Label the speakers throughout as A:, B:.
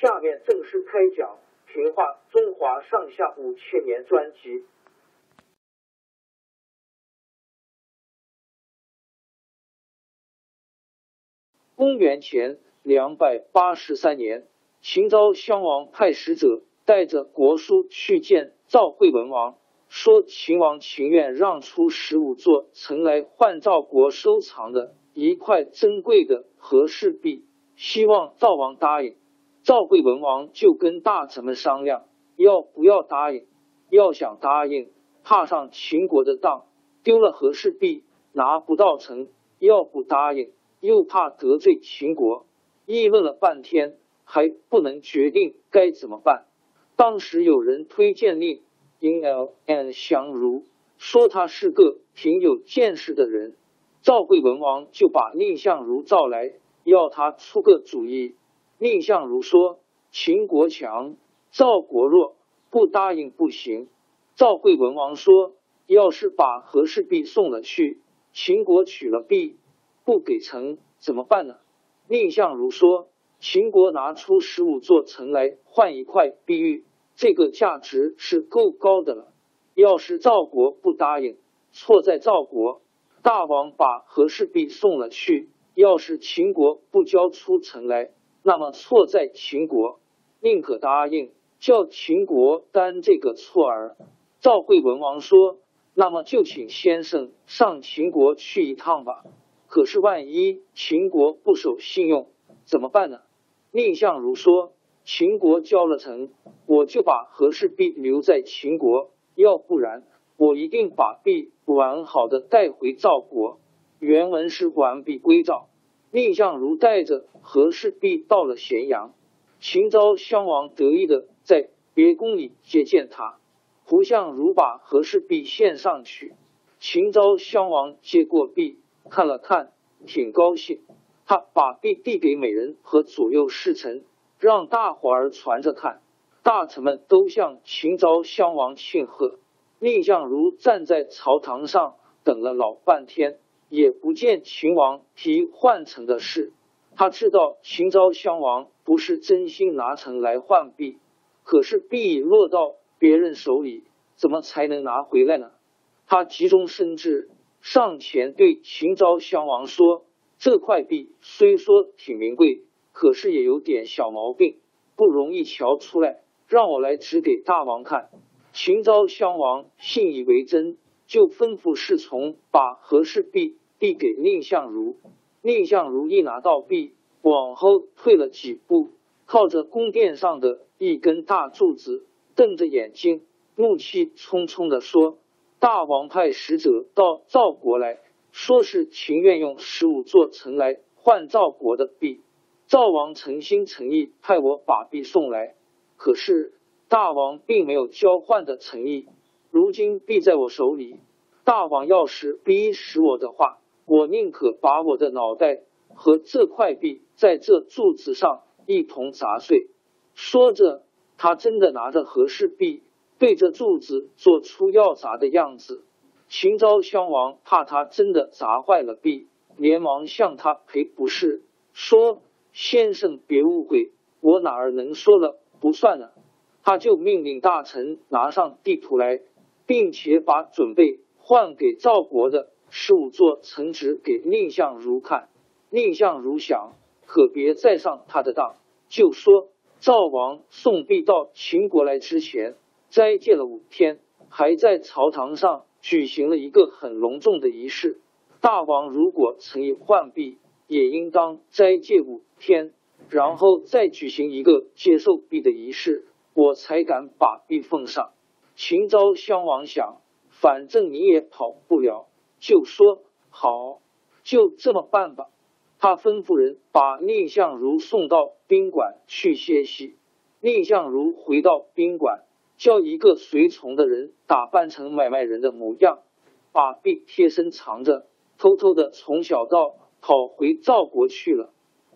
A: 下面正式开讲《评话中华上下五千年》专辑。公元前两百八十三年，秦昭襄王派使者带着国书去见赵惠文王，说秦王情愿让出十五座城来换赵国收藏的。一块珍贵的和氏璧，希望赵王答应。赵惠文王就跟大臣们商量，要不要答应？要想答应，怕上秦国的当，丢了和氏璧拿不到城；要不答应，又怕得罪秦国。议论了半天，还不能决定该怎么办。当时有人推荐令尹 L N 相如，说他是个挺有见识的人。赵惠文王就把蔺相如召来，要他出个主意。蔺相如说：“秦国强，赵国弱，不答应不行。”赵惠文王说：“要是把和氏璧送了去，秦国取了璧不给城，怎么办呢？”蔺相如说：“秦国拿出十五座城来换一块碧玉，这个价值是够高的了。要是赵国不答应，错在赵国。”大王把和氏璧送了去，要是秦国不交出城来，那么错在秦国。宁可答应，叫秦国担这个错儿。赵惠文王说：“那么就请先生上秦国去一趟吧。可是万一秦国不守信用，怎么办呢？”蔺相如说：“秦国交了城，我就把和氏璧留在秦国；要不然，我一定把璧。”完好的带回赵国，原文是完璧归赵。蔺相如带着和氏璧到了咸阳，秦昭襄王得意的在别宫里接见他。胡相如把和氏璧献上去，秦昭襄王接过璧看了看，挺高兴。他把璧递给美人和左右侍臣，让大伙儿传着看。大臣们都向秦昭襄王庆贺。蔺相如站在朝堂上等了老半天，也不见秦王提换城的事。他知道秦昭襄王不是真心拿城来换币，可是币落到别人手里，怎么才能拿回来呢？他急中生智，上前对秦昭襄王说：“这块币虽说挺名贵，可是也有点小毛病，不容易瞧出来，让我来指给大王看。”秦昭襄王信以为真，就吩咐侍从把和氏璧递给蔺相如。蔺相如一拿到璧，往后退了几步，靠着宫殿上的一根大柱子，瞪着眼睛，怒气冲冲的说：“大王派使者到赵国来说，是情愿用十五座城来换赵国的璧。赵王诚心诚意派我把璧送来，可是。”大王并没有交换的诚意，如今币在我手里。大王要是逼死我的话，我宁可把我的脑袋和这块币在这柱子上一同砸碎。说着，他真的拿着和氏璧，对着柱子做出要砸的样子。秦昭襄王怕他真的砸坏了璧，连忙向他赔不是，说：“先生别误会，我哪儿能说了不算呢？”他就命令大臣拿上地图来，并且把准备换给赵国的十五座城池给蔺相如看。蔺相如想，可别再上他的当，就说。赵王送璧到秦国来之前，斋戒了五天，还在朝堂上举行了一个很隆重的仪式。大王如果曾意换璧，也应当斋戒五天，然后再举行一个接受璧的仪式，我才敢把璧奉上。秦昭襄王想，反正你也跑不了，就说好，就这么办吧。他吩咐人把蔺相如送到宾馆去歇息。蔺相如回到宾馆，叫一个随从的人打扮成买卖人的模样，把璧贴身藏着，偷偷的从小道跑回赵国去了。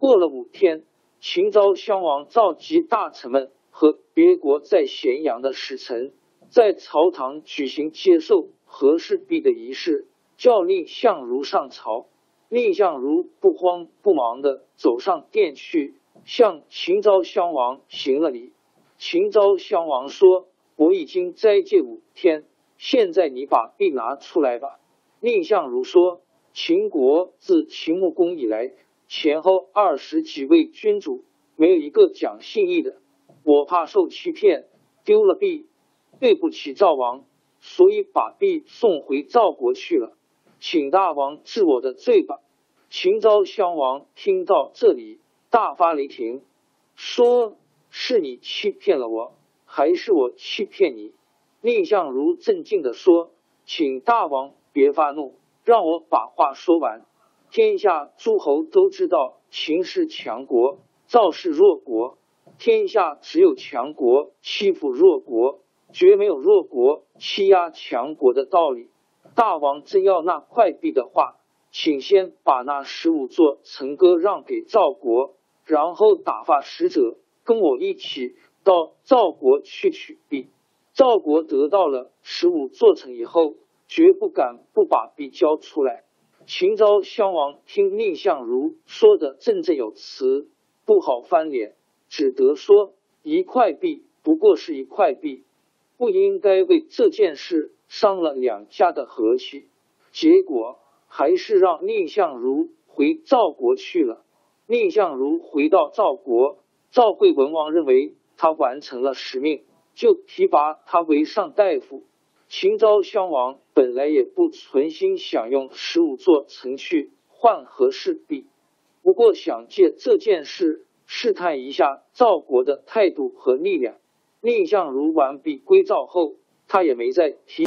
A: 过了五天，秦昭襄王召集大臣们和别国在咸阳的使臣，在朝堂举行接受和氏璧的仪式，叫蔺相如上朝。蔺相如不慌不忙的走上殿去，向秦昭襄王行了礼。秦昭襄王说：“我已经斋戒五天，现在你把璧拿出来吧。”蔺相如说：“秦国自秦穆公以来，前后二十几位君主，没有一个讲信义的。我怕受欺骗，丢了璧，对不起赵王，所以把璧送回赵国去了。”请大王治我的罪吧！秦昭襄王听到这里，大发雷霆，说：“是你欺骗了我，还是我欺骗你？”蔺相如镇静的说：“请大王别发怒，让我把话说完。天下诸侯都知道，秦是强国，赵是弱国。天下只有强国欺负弱国，绝没有弱国欺压强国的道理。”大王真要那块璧的话，请先把那十五座城割让给赵国，然后打发使者跟我一起到赵国去取璧。赵国得到了十五座城以后，绝不敢不把璧交出来。秦昭襄王听蔺相如说的振振有词，不好翻脸，只得说：一块璧不过是一块璧，不应该为这件事。伤了两家的和气，结果还是让蔺相如回赵国去了。蔺相如回到赵国，赵惠文王认为他完成了使命，就提拔他为上大夫。秦昭襄王本来也不存心想用十五座城去换和氏璧，不过想借这件事试探一下赵国的态度和力量。蔺相如完璧归赵后，他也没再提。